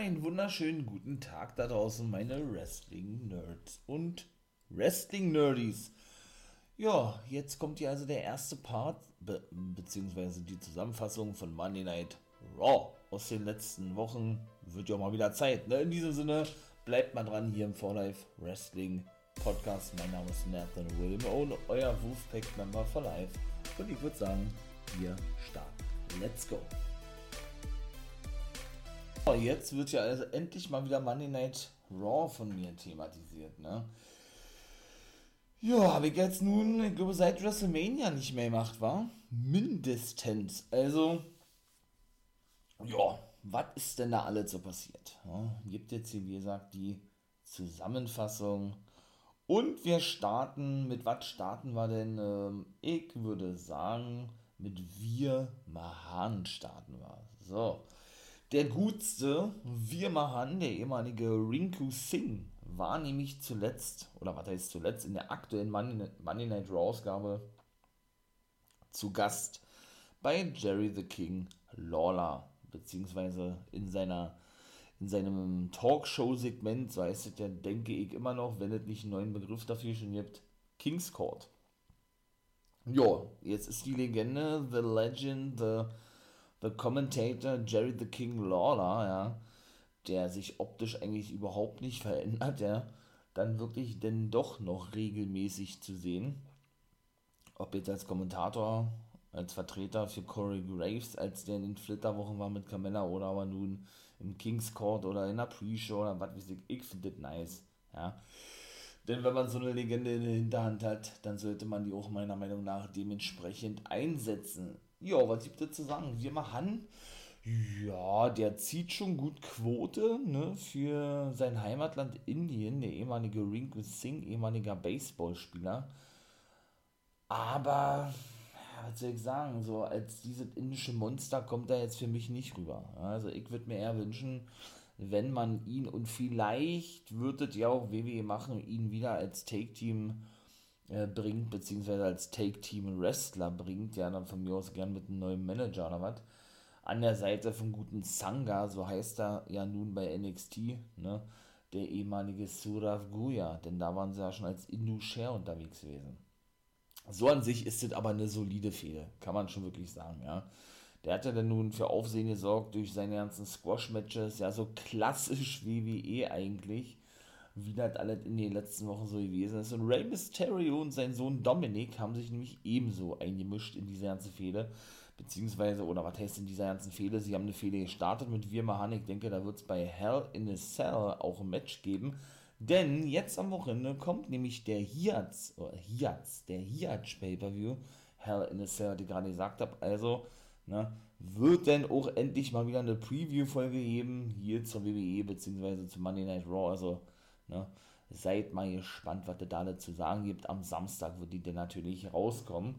einen wunderschönen guten Tag da draußen, meine Wrestling-Nerds und Wrestling-Nerdies. Ja, jetzt kommt hier also der erste Part, be beziehungsweise die Zusammenfassung von Monday Night Raw aus den letzten Wochen. Wird ja mal wieder Zeit, ne? In diesem Sinne, bleibt mal dran hier im 4Life Wrestling Podcast. Mein Name ist Nathan William und euer Wolfpack-Member for Life. Und ich würde sagen, wir starten. Let's go! Jetzt wird ja also endlich mal wieder Monday Night Raw von mir thematisiert, ne? Ja, habe ich jetzt nun, ich glaube, seit WrestleMania nicht mehr gemacht, war? Mindestens. Also, ja, was ist denn da alles so passiert? Ja, gibt jetzt hier, wie gesagt, die Zusammenfassung. Und wir starten, mit was starten wir denn? Ähm, ich würde sagen, mit Wir Mahan starten wir. So. Der gutste Wir Mahan, der ehemalige Rinku Singh, war nämlich zuletzt, oder was heißt zuletzt, in der aktuellen Monday Night Raw Ausgabe zu Gast bei Jerry the King Lawler, beziehungsweise in seiner in seinem Talkshow-Segment, so heißt es ja, denke ich immer noch, wenn es nicht einen neuen Begriff dafür schon gibt, King's Court. Ja, jetzt ist die Legende, The Legend, The The Commentator Jerry the King Lawler, ja, der sich optisch eigentlich überhaupt nicht verändert, ja, dann wirklich denn doch noch regelmäßig zu sehen. Ob jetzt als Kommentator, als Vertreter für Corey Graves, als der in den Flitterwochen war mit Carmella oder aber nun im King's Court oder in der Pre-Show oder was weiß ich, ich finde das nice, ja. Denn wenn man so eine Legende in der Hinterhand hat, dann sollte man die auch meiner Meinung nach dementsprechend einsetzen. Ja, was gibt es zu sagen? Wir machen, ja, der zieht schon gut Quote ne, für sein Heimatland Indien, der ehemalige Rinku Singh, ehemaliger Baseballspieler. Aber, was soll ich sagen, so als dieses indische Monster kommt er jetzt für mich nicht rüber. Also ich würde mir eher wünschen, wenn man ihn und vielleicht würdet ja auch WWE machen, ihn wieder als Take-Team äh, bringt, beziehungsweise als Take-Team-Wrestler bringt, ja, dann von mir aus gern mit einem neuen Manager oder was. An der Seite vom guten Sangha, so heißt er ja nun bei NXT, ne, der ehemalige Surav Guya, denn da waren sie ja schon als Indu Share unterwegs gewesen. So an sich ist es aber eine solide Fehde, kann man schon wirklich sagen, ja. Der hat ja dann nun für Aufsehen gesorgt durch seine ganzen Squash-Matches, ja, so klassisch WWE eigentlich wie das alles in den letzten Wochen so gewesen ist. Und Rey Mysterio und sein Sohn Dominic haben sich nämlich ebenso eingemischt in diese ganze Fehde. Beziehungsweise, oder was heißt in dieser ganzen Fehde? Sie haben eine Fehde gestartet mit Wirmahan. Ich denke, da wird es bei Hell in a Cell auch ein Match geben. Denn jetzt am Wochenende kommt nämlich der Hiatz, oder Hiatz, der Hiatz Pay-Per-View. Hell in a Cell, die ich gerade gesagt habe. Also, ne, wird denn auch endlich mal wieder eine Preview-Folge geben, hier zur WWE, beziehungsweise zu Monday Night Raw. Also, Ne? Seid mal gespannt, was es da zu sagen gibt. Am Samstag wird die dann natürlich rauskommen.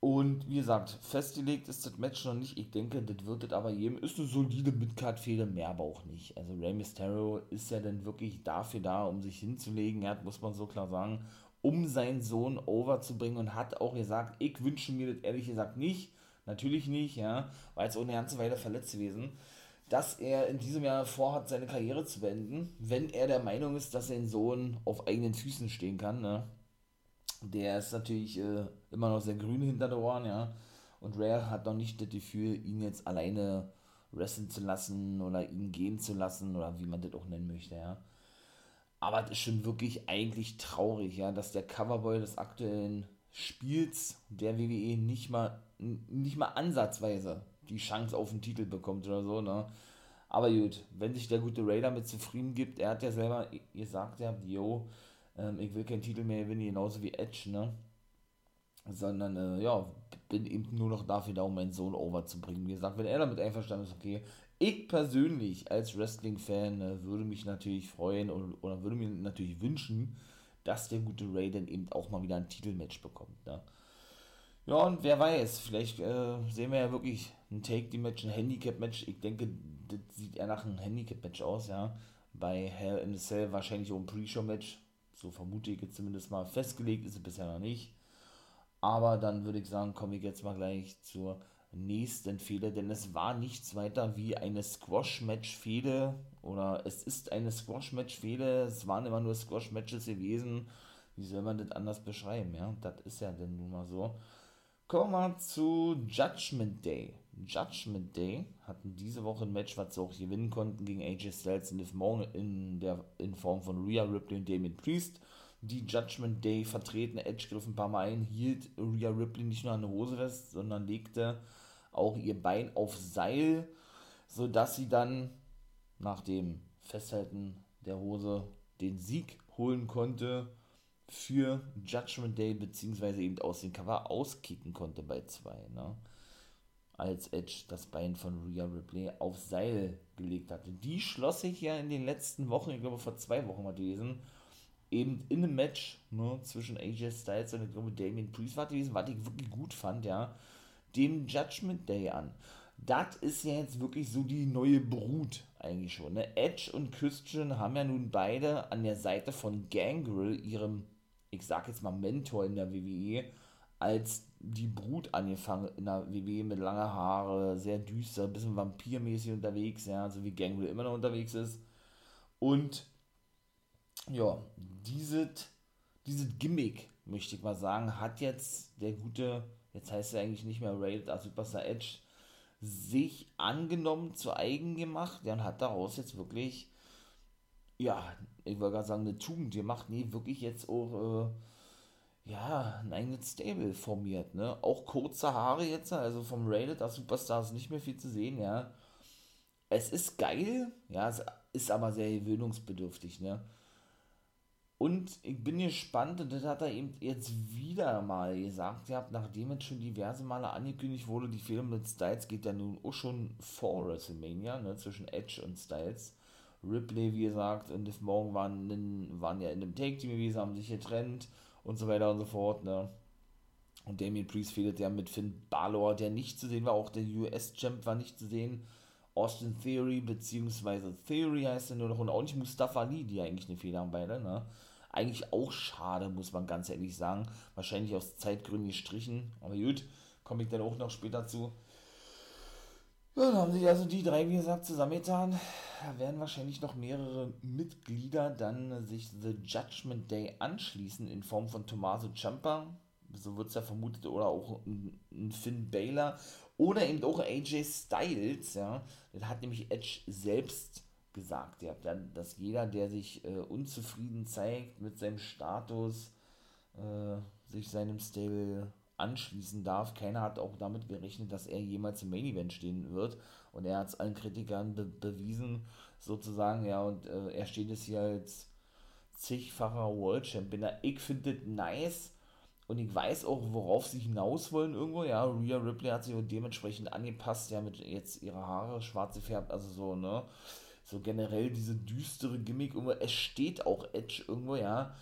Und wie gesagt, festgelegt ist das Match noch nicht. Ich denke, das wird es aber jedem. Ist eine solide Midcard-Fehde, mehr aber auch nicht. Also Rey Mysterio ist ja dann wirklich dafür da, um sich hinzulegen. Er hat, muss man so klar sagen, um seinen Sohn overzubringen und hat auch gesagt, ich wünsche mir das ehrlich gesagt nicht. Natürlich nicht, ja, weil es auch eine ganze Weile verletzt gewesen dass er in diesem Jahr vorhat, seine Karriere zu beenden, wenn er der Meinung ist, dass sein Sohn auf eigenen Füßen stehen kann. Ne? Der ist natürlich äh, immer noch sehr grün hinter den Ohren, ja. Und Rare hat noch nicht das Gefühl, ihn jetzt alleine wresteln zu lassen oder ihn gehen zu lassen oder wie man das auch nennen möchte, ja. Aber es ist schon wirklich eigentlich traurig, ja, dass der Coverboy des aktuellen Spiels der WWE nicht mal, nicht mal ansatzweise die Chance auf den Titel bekommt oder so, ne? Aber gut, wenn sich der gute Ray damit zufrieden gibt, er hat ja selber gesagt, ja, yo, ähm, ich will keinen Titel mehr gewinnen, genauso wie Edge, ne? Sondern, äh, ja, bin eben nur noch dafür da, um meinen Sohn over zu bringen. Wie gesagt, wenn er damit einverstanden ist, okay. Ich persönlich als Wrestling-Fan äh, würde mich natürlich freuen oder, oder würde mir natürlich wünschen, dass der gute Ray dann eben auch mal wieder ein Titelmatch bekommt, ne? Ja, und wer weiß, vielleicht äh, sehen wir ja wirklich ein Take-The-Match, ein Handicap-Match. Ich denke, das sieht eher nach einem Handicap-Match aus, ja. Bei Hell in the Cell wahrscheinlich auch ein Pre-Show-Match. So vermute ich jetzt zumindest mal. Festgelegt ist es bisher noch nicht. Aber dann würde ich sagen, komme ich jetzt mal gleich zur nächsten Fehde, denn es war nichts weiter wie eine Squash-Match-Fehde oder es ist eine Squash-Match-Fehde, es waren immer nur Squash-Matches gewesen. Wie soll man das anders beschreiben, ja? Das ist ja denn nun mal so. Kommen wir zu Judgment Day. Judgment Day hatten diese Woche ein Match, was sie auch gewinnen konnten gegen AJ Styles und Liv Morgan in, der, in Form von Rhea Ripley und Damien Priest. Die Judgment Day vertreten, Edge griff ein paar Mal ein, hielt Rhea Ripley nicht nur an der Hose fest, sondern legte auch ihr Bein auf Seil, sodass sie dann nach dem Festhalten der Hose den Sieg holen konnte für Judgment Day, beziehungsweise eben aus dem Cover auskicken konnte bei zwei. Ne? Als Edge das Bein von Rhea Ripley auf Seil gelegt hatte. Die schloss sich ja in den letzten Wochen, ich glaube vor zwei Wochen mal gewesen, eben in einem Match ne, zwischen AJ Styles und ich glaube Damien Priest war gewesen, was ich wirklich gut fand, ja dem Judgment Day an. Das ist ja jetzt wirklich so die neue Brut eigentlich schon. Ne? Edge und Christian haben ja nun beide an der Seite von Gangrel, ihrem, ich sag jetzt mal Mentor in der WWE, als die Brut angefangen in der WWE mit lange Haare, sehr düster, ein bisschen vampirmäßig unterwegs, ja, so wie Gangrel immer noch unterwegs ist. Und ja, dieses, dieses Gimmick, möchte ich mal sagen, hat jetzt der gute jetzt heißt er eigentlich nicht mehr Rated als Superstar Edge, sich angenommen, zu eigen gemacht ja, und hat daraus jetzt wirklich, ja, ich wollte gerade sagen, eine Tugend. Gemacht, nee, wirklich jetzt auch, äh, ja, ein eigenes Stable formiert, ne, auch kurze Haare jetzt, also vom Rated als Superstar ist nicht mehr viel zu sehen, ja, es ist geil, ja, es ist aber sehr gewöhnungsbedürftig, ne, und ich bin gespannt, und das hat er eben jetzt wieder mal gesagt, ihr habt, nachdem jetzt schon diverse Male angekündigt wurde, die Fehler mit Styles geht ja nun auch schon vor WrestleMania, ne, zwischen Edge und Styles. Ripley, wie gesagt, und Liv Morgan waren, in, waren ja in dem Take-Team gewesen, haben sich getrennt und so weiter und so fort, ne. Und Damien Priest fehlt ja mit Finn Balor, der nicht zu sehen war, auch der US-Champ war nicht zu sehen. Austin Theory, beziehungsweise Theory heißt er nur noch, und auch nicht Mustafa Ali, die eigentlich eine Fehler haben beide, ne. Eigentlich auch schade, muss man ganz ehrlich sagen. Wahrscheinlich aus Zeitgründen gestrichen. Aber gut, komme ich dann auch noch später zu. Dann haben sich also die drei, wie gesagt, zusammengetan. Da werden wahrscheinlich noch mehrere Mitglieder dann sich The Judgment Day anschließen in Form von Tommaso Ciampa. So wird es ja vermutet. Oder auch ein Finn Baylor. Oder eben auch AJ Styles. Ja. Das hat nämlich Edge selbst gesagt. Ja, dass jeder, der sich äh, unzufrieden zeigt mit seinem Status, äh, sich seinem Stable anschließen darf. Keiner hat auch damit gerechnet, dass er jemals im Main Event stehen wird. Und er hat es allen Kritikern be bewiesen, sozusagen, ja, und äh, er steht es hier als zigfacher World Champion. Ich finde das nice. Und ich weiß auch, worauf sie hinaus wollen irgendwo. Ja, Rhea Ripley hat sich dementsprechend angepasst, ja, mit jetzt ihre Haare schwarz gefärbt, also so, ne so generell diese düstere Gimmick irgendwo, es steht auch Edge irgendwo, ja.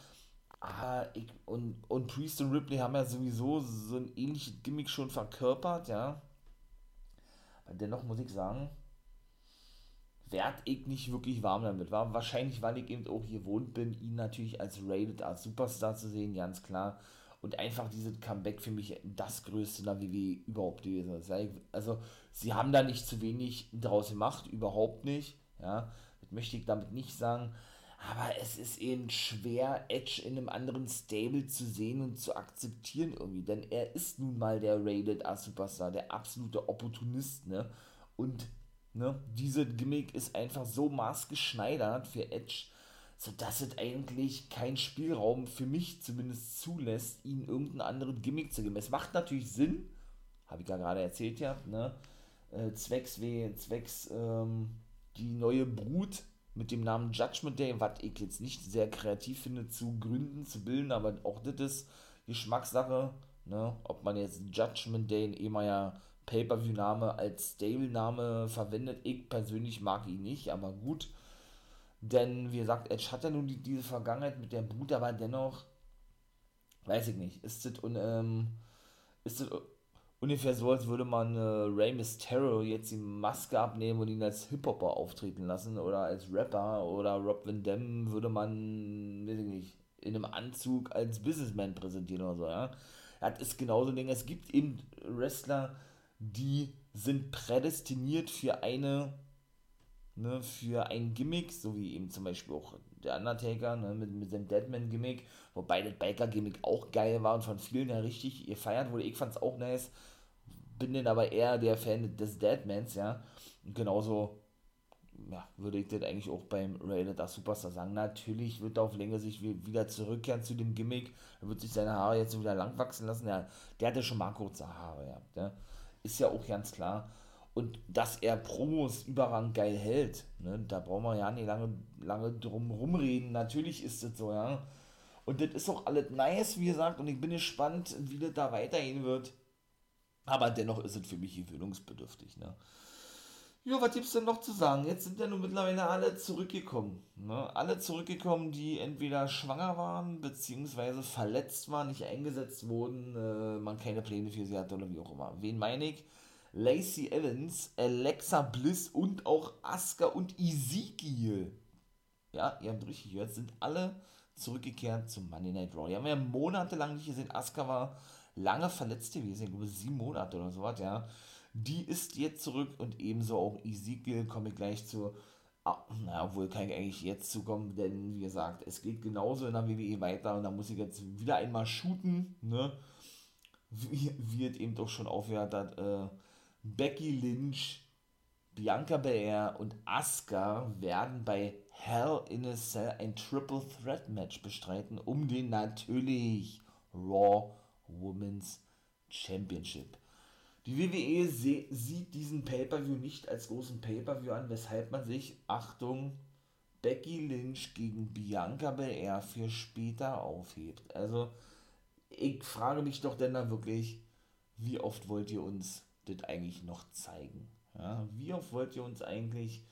Ah, ich, und, und Priest und Ripley haben ja sowieso so ein ähnliches Gimmick schon verkörpert, ja. Aber dennoch muss ich sagen, werd ich nicht wirklich warm damit. War wahrscheinlich, weil ich eben auch gewohnt bin, ihn natürlich als Rated, als Superstar zu sehen, ganz klar. Und einfach dieses Comeback für mich das größte in der WWE überhaupt gewesen ist. Also, sie haben da nicht zu wenig draus gemacht, überhaupt nicht. Ja, das möchte ich damit nicht sagen. Aber es ist eben schwer, Edge in einem anderen Stable zu sehen und zu akzeptieren irgendwie. Denn er ist nun mal der Rated A-Superstar, der absolute Opportunist, ne? Und ne, diese Gimmick ist einfach so maßgeschneidert für Edge, sodass es eigentlich keinen Spielraum für mich zumindest zulässt, ihn irgendeinen anderen Gimmick zu geben. Es macht natürlich Sinn, habe ich ja gerade erzählt, ja, ne? Äh, zwecks, wie, zwecks, ähm, die neue Brut mit dem Namen Judgment Day, was ich jetzt nicht sehr kreativ finde, zu gründen, zu bilden, aber auch das ist Geschmackssache, ne? ob man jetzt Judgment Day, ein ehemaliger Pay-Per-View-Name als Stable-Name verwendet. Ich persönlich mag ihn nicht, aber gut. Denn, wie gesagt, Edge hat ja nun die, diese Vergangenheit mit der Brut, aber dennoch, weiß ich nicht, ist das, und, ähm, ist das ungefähr so, als würde man äh, Rey Mysterio jetzt die Maske abnehmen und ihn als Hip-Hopper auftreten lassen oder als Rapper oder Rob Van Dam würde man, weiß ich nicht, in einem Anzug als Businessman präsentieren oder so, ja. Das ist genauso ein Ding. Es gibt eben Wrestler, die sind prädestiniert für eine, ne, für ein Gimmick, so wie eben zum Beispiel auch der Undertaker ne, mit, mit dem Deadman-Gimmick, wobei das Biker-Gimmick auch geil war und von vielen ja richtig gefeiert wurde. Ich fand es auch nice, bin dann aber eher der Fan des Deadmans, ja. Und genauso ja, würde ich das eigentlich auch beim Rated Superstar sagen. Natürlich wird er auf Länge sich wieder zurückkehren zu dem Gimmick. Er wird sich seine Haare jetzt wieder lang wachsen lassen. Ja, der hatte schon mal kurze Haare, ja. Der ist ja auch ganz klar. Und dass er Promos überrang geil hält, ne, da brauchen wir ja nicht lange, lange drum rumreden. Natürlich ist das so, ja. Und das ist auch alles nice, wie gesagt, und ich bin gespannt, wie das da weitergehen wird. Aber dennoch ist es für mich gewöhnungsbedürftig, ne. Ja, was gibt's denn noch zu sagen? Jetzt sind ja nun mittlerweile alle zurückgekommen. Ne? Alle zurückgekommen, die entweder schwanger waren, beziehungsweise verletzt waren, nicht eingesetzt wurden, äh, man keine Pläne für sie hatte oder wie auch immer. Wen meine ich? Lacey Evans, Alexa Bliss und auch Asuka und Ezekiel. Ja, ihr habt richtig gehört, sind alle zurückgekehrt zum Monday Night Raw. Die haben ja monatelang nicht gesehen. Asuka war lange verletzt gewesen, ich glaube sieben Monate oder sowas, ja. Die ist jetzt zurück und ebenso auch Ezekiel, komme ich gleich zu. Ah, na, obwohl kann ich eigentlich jetzt zukommen, denn wie gesagt, es geht genauso in der WWE weiter und da muss ich jetzt wieder einmal shooten, ne? Wie, wie es eben doch schon aufgehört hat. Äh, Becky Lynch, Bianca Belair und Asuka werden bei Hell in a Cell ein Triple Threat Match bestreiten um den natürlich Raw Women's Championship. Die WWE sieht diesen Pay-Per-View nicht als großen Pay-Per-View an, weshalb man sich, Achtung, Becky Lynch gegen Bianca Belair für später aufhebt. Also, ich frage mich doch denn da wirklich, wie oft wollt ihr uns das eigentlich noch zeigen? Ja, wie oft wollt ihr uns eigentlich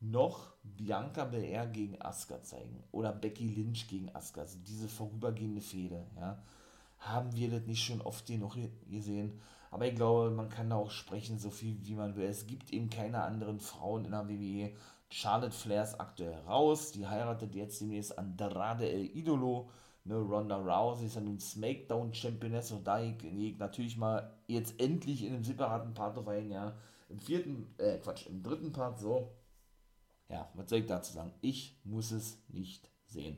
noch Bianca Belair gegen Asuka zeigen? Oder Becky Lynch gegen Asuka? Also diese vorübergehende Fehde, ja. Haben wir das nicht schon oft genug gesehen? Aber ich glaube, man kann da auch sprechen, so viel wie man will. Es gibt eben keine anderen Frauen in der WWE. Charlotte Flair ist aktuell raus. Die heiratet jetzt demnächst Andrade El Idolo. Ne, Ronda Rousey ist ja nun Smackdown Championess und da ich natürlich mal jetzt endlich in einem separaten Part auf ein Jahr im vierten, äh, Quatsch, im dritten Part so. Ja, was soll ich dazu sagen? Ich muss es nicht sehen.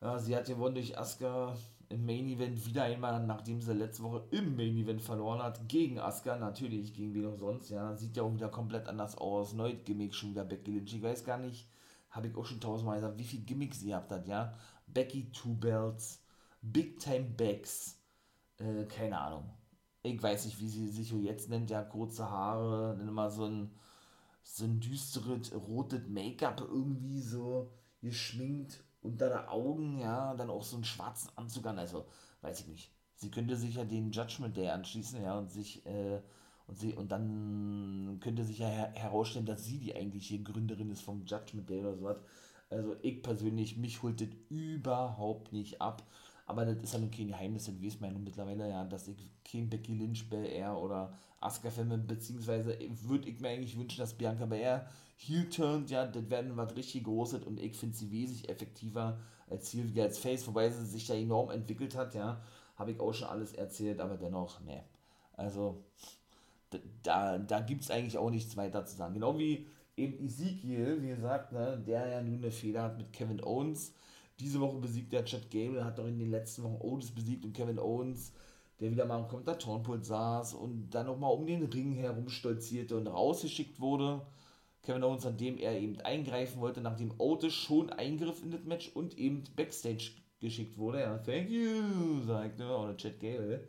Ja, sie hat gewonnen durch Asuka im Main Event wieder einmal, nachdem sie letzte Woche im Main Event verloren hat, gegen Asuka, natürlich, gegen wen auch sonst, ja, sieht ja auch wieder komplett anders aus, neu Gimmick schon wieder Becky Lynch, ich weiß gar nicht, habe ich auch schon tausendmal gesagt, wie viel Gimmicks sie habt hat, ja, Becky Two Belts, Big Time Backs, äh, keine Ahnung, ich weiß nicht, wie sie sich jetzt nennt, ja, kurze Haare, dann immer so ein, so ein düsteres, rotes Make-up irgendwie so geschminkt unter der Augen, ja, dann auch so einen schwarzen Anzug an, also weiß ich nicht. Sie könnte sich ja den Judgment Day anschließen, ja, und sich, äh, und sie, und dann könnte sich ja her herausstellen, dass sie die eigentliche Gründerin ist vom Judgment Day oder sowas. Also ich persönlich, mich holt das überhaupt nicht ab. Aber das ist ja nun kein Geheimnis, das weiß man mittlerweile, ja, dass ich kein Becky Lynch, Bel Air oder Asuka-Fan bin, beziehungsweise würde ich mir eigentlich wünschen, dass Bianca Belair heel turnt, ja, das werden was richtig Großes und ich finde sie wesentlich effektiver als Heel wie als Face, wobei sie sich da enorm entwickelt hat, ja, habe ich auch schon alles erzählt, aber dennoch, ne, also da, da gibt es eigentlich auch nichts weiter zu sagen. Genau wie eben Ezekiel, wie gesagt, ne, der ja nun eine Fehler hat mit Kevin Owens. Diese Woche besiegt der Chad Gable, hat doch in den letzten Wochen Otis besiegt und Kevin Owens der wieder mal am Kommentatorenpult saß und dann nochmal um den Ring herum stolzierte und rausgeschickt wurde. Kevin Owens, an dem er eben eingreifen wollte, nachdem Otis schon eingriff in das Match und eben Backstage geschickt wurde. Ja, thank you, sagte, oder Chad Gale.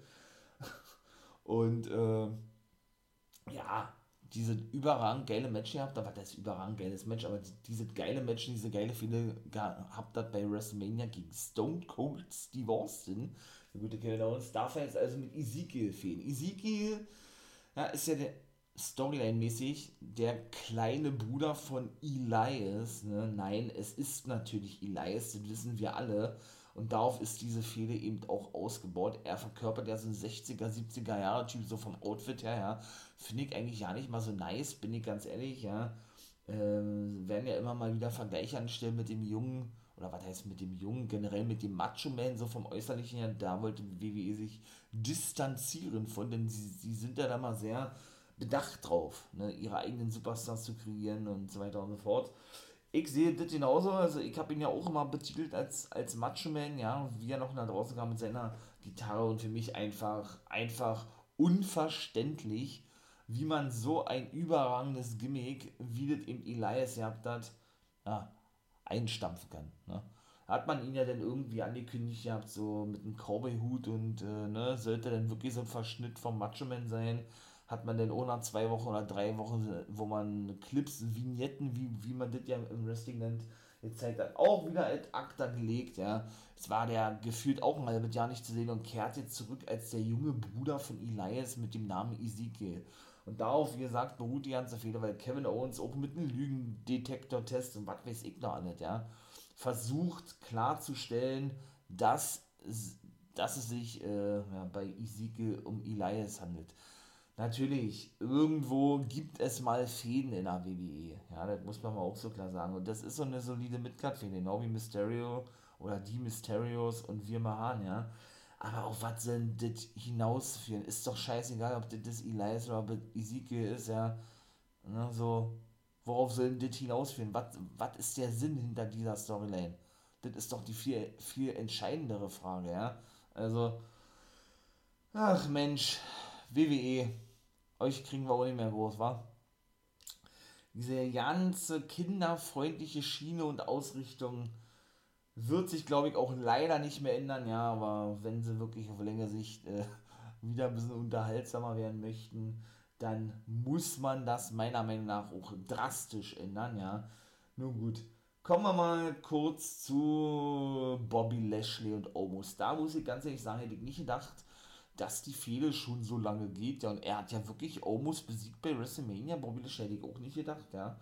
Und äh, ja, diese überragend geile Match gehabt, war das überragend geiles Match, aber diese geile Match, diese geile Fehde gehabt hat bei WrestleMania gegen Stone Cold Steve Austin, der gute Kevin Owens, darf er jetzt also mit Ezekiel fehlen. Ezekiel ja, ist ja der Storyline-mäßig der kleine Bruder von Elias. Ne? Nein, es ist natürlich Elias, das wissen wir alle. Und darauf ist diese Fehde eben auch ausgebaut. Er verkörpert ja so ein 60er, 70er Jahre Typ, so vom Outfit her, ja. Finde ich eigentlich ja nicht mal so nice, bin ich ganz ehrlich, ja. Ähm, werden ja immer mal wieder Vergleiche anstellen mit dem jungen oder was heißt mit dem Jungen, generell mit dem Macho-Man, so vom Äußerlichen her, da wollte WWE sich distanzieren von, denn sie, sie sind ja da mal sehr bedacht drauf, ne, ihre eigenen Superstars zu kreieren und so weiter und so fort. Ich sehe das genauso, also ich habe ihn ja auch immer betitelt als, als Macho-Man, ja, wie er noch nach draußen kam mit seiner Gitarre und für mich einfach, einfach unverständlich, wie man so ein überragendes Gimmick, wie das eben Elias gehabt hat, ja, einstampfen kann. Ne? Hat man ihn ja dann irgendwie angekündigt gehabt, so mit einem Cowboy-Hut und äh, ne, sollte dann wirklich so ein Verschnitt vom Macho-Man sein, hat man auch nach zwei Wochen oder drei Wochen, wo man Clips, Vignetten, wie, wie man das ja im Wrestling nennt, gezeigt hat, auch wieder als Akta gelegt, ja. Es war der gefühlt auch ein halbes Jahr nicht zu sehen und kehrt jetzt zurück als der junge Bruder von Elias mit dem Namen Ezekiel. Und darauf, wie gesagt, beruht die ganze Fehler, weil Kevin Owens auch mit einem Lügendetektor-Test und was weiß ich noch alles, ja, versucht klarzustellen, dass, dass es sich äh, ja, bei Ezekiel um Elias handelt. Natürlich, irgendwo gibt es mal Fäden in der WWE. Ja, das muss man mal auch so klar sagen. Und das ist so eine solide Midcard-Fäde, genau wie Mysterio oder die Mysterios und wir Mahan, ja. Aber auf was soll das hinausführen? Ist doch scheißegal, ob das, Elias oder Ezekiel ist, ja. Ne, so, worauf soll das hinausführen? Was, was ist der Sinn hinter dieser Storyline? Das ist doch die viel, viel entscheidendere Frage, ja. Also, ach Mensch, WWE, euch kriegen wir auch nicht mehr groß, wa? Diese ganze kinderfreundliche Schiene und Ausrichtung wird sich, glaube ich, auch leider nicht mehr ändern, ja, aber wenn sie wirklich auf längere Sicht äh, wieder ein bisschen unterhaltsamer werden möchten, dann muss man das meiner Meinung nach auch drastisch ändern, ja. Nun gut, kommen wir mal kurz zu Bobby Lashley und Omos. Da muss ich ganz ehrlich sagen, hätte ich nicht gedacht, dass die Fehde schon so lange geht, ja, und er hat ja wirklich Omos besiegt bei WrestleMania, Bobby Lashley hätte ich auch nicht gedacht, ja.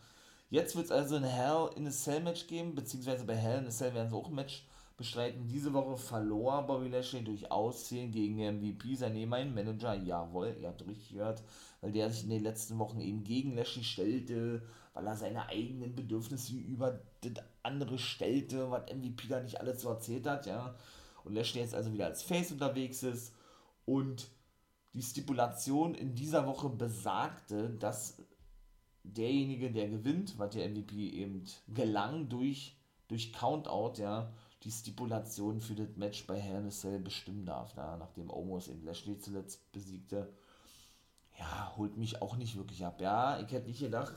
Jetzt wird es also ein Hell in a Cell Match geben, beziehungsweise bei Hell in a Cell werden sie auch ein Match bestreiten. Diese Woche verlor Bobby Lashley durch Aussehen gegen MVP, sein ehemaligen Manager. Jawohl, ihr habt richtig gehört, weil der sich in den letzten Wochen eben gegen Lashley stellte, weil er seine eigenen Bedürfnisse über das andere stellte, was MVP da nicht alles so erzählt hat, ja. Und Lashley jetzt also wieder als Face unterwegs ist und die Stipulation in dieser Woche besagte, dass derjenige, der gewinnt, was der MVP eben gelang durch, durch Countout, ja, die Stipulation für das Match bei Hell in a Cell bestimmen darf, ja, nachdem Omos eben Lashley zuletzt besiegte. Ja, holt mich auch nicht wirklich ab. Ja, ich hätte nicht gedacht,